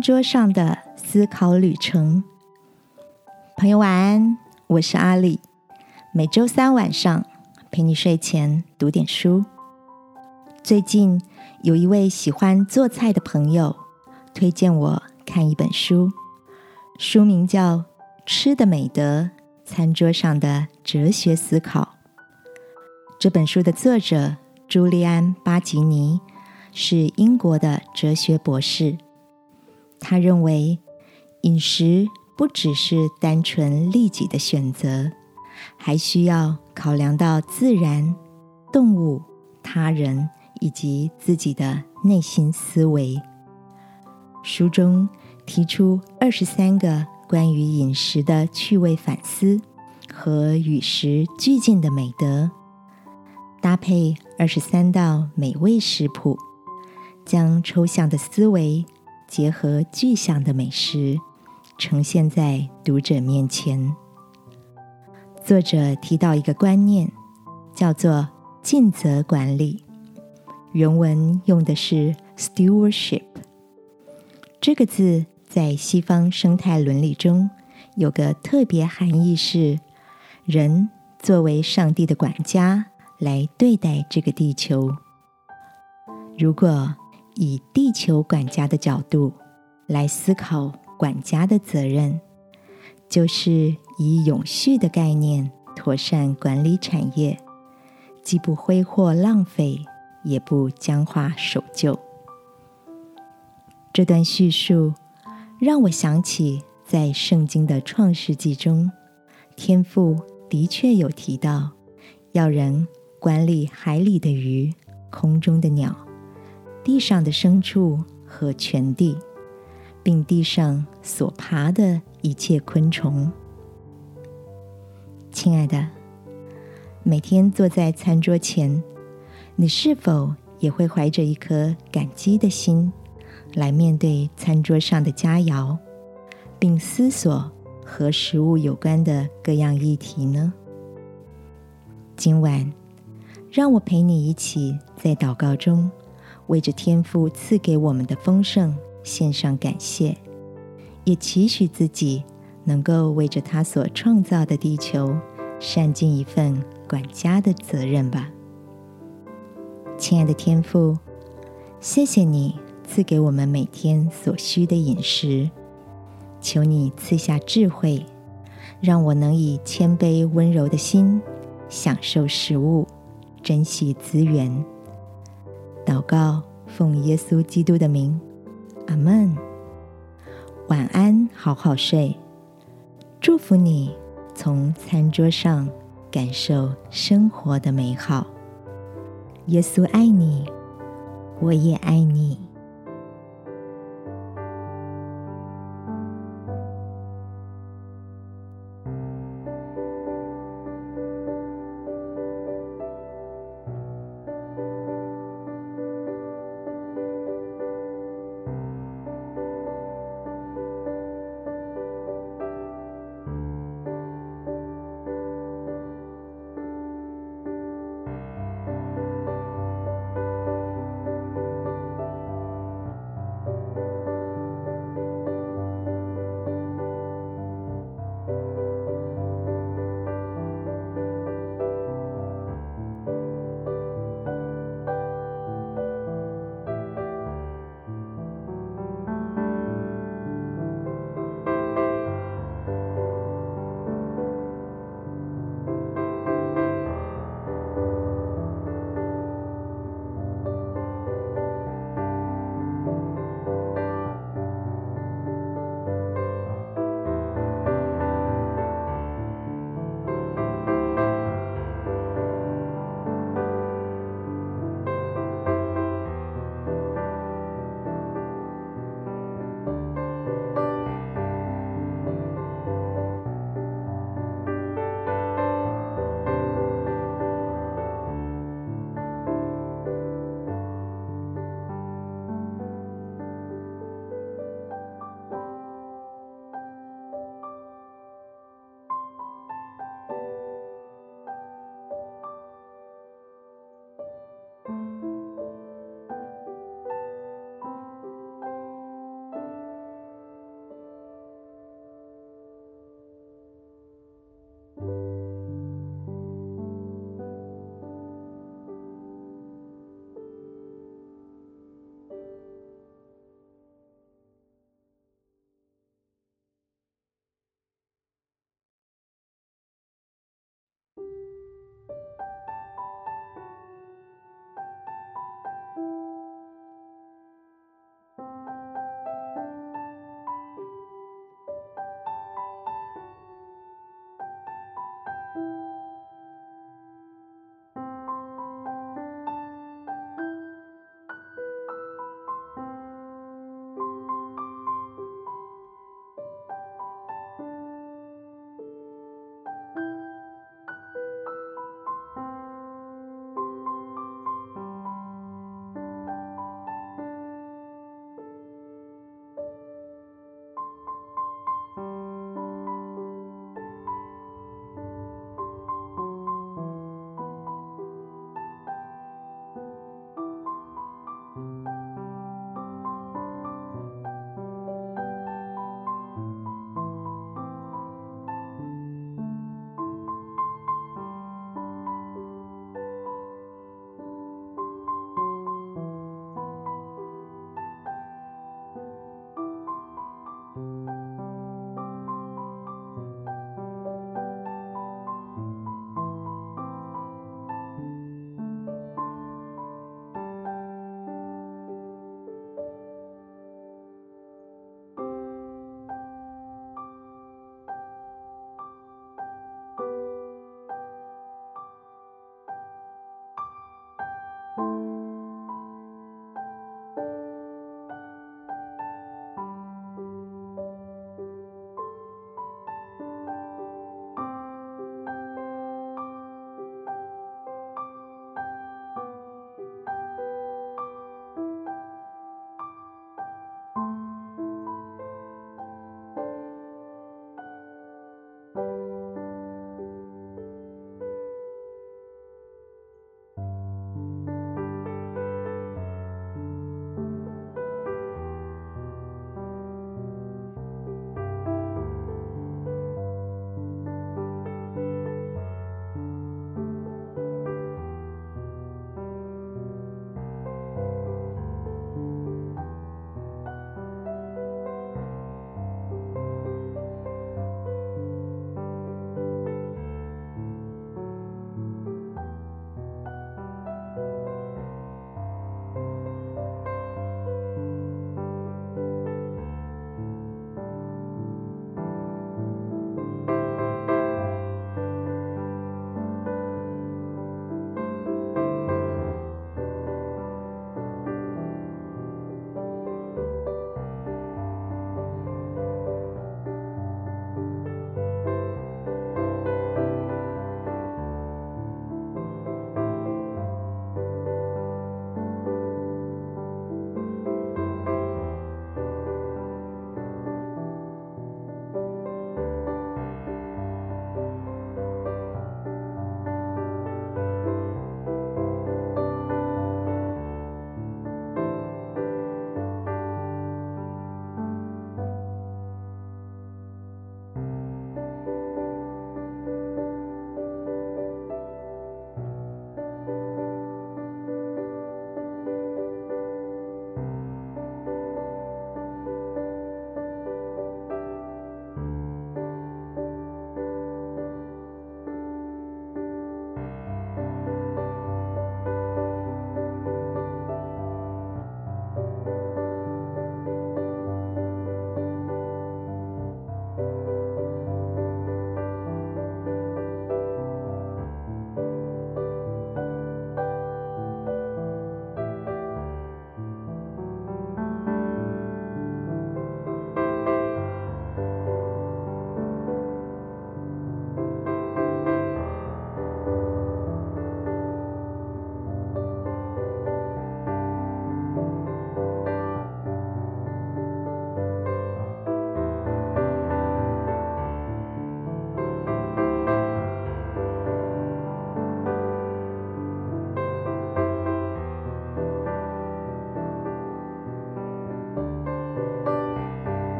桌上的思考旅程，朋友晚安，我是阿里。每周三晚上陪你睡前读点书。最近有一位喜欢做菜的朋友推荐我看一本书，书名叫《吃的美德：餐桌上的哲学思考》。这本书的作者朱利安·巴吉尼是英国的哲学博士。他认为，饮食不只是单纯利己的选择，还需要考量到自然、动物、他人以及自己的内心思维。书中提出二十三个关于饮食的趣味反思和与时俱进的美德，搭配二十三道美味食谱，将抽象的思维。结合具象的美食，呈现在读者面前。作者提到一个观念，叫做“尽责管理”。原文用的是 “stewardship” 这个字，在西方生态伦理中有个特别含义，是人作为上帝的管家来对待这个地球。如果以地球管家的角度来思考管家的责任，就是以永续的概念妥善管理产业，既不挥霍浪费，也不僵化守旧。这段叙述让我想起，在圣经的创世纪中，天父的确有提到要人管理海里的鱼、空中的鸟。地上的牲畜和全地，并地上所爬的一切昆虫。亲爱的，每天坐在餐桌前，你是否也会怀着一颗感激的心来面对餐桌上的佳肴，并思索和食物有关的各样议题呢？今晚，让我陪你一起在祷告中。为着天父赐给我们的丰盛献上感谢，也期许自己能够为着他所创造的地球善尽一份管家的责任吧。亲爱的天父，谢谢你赐给我们每天所需的饮食，求你赐下智慧，让我能以谦卑温柔的心享受食物，珍惜资源。祷告，奉耶稣基督的名，阿门。晚安，好好睡。祝福你，从餐桌上感受生活的美好。耶稣爱你，我也爱你。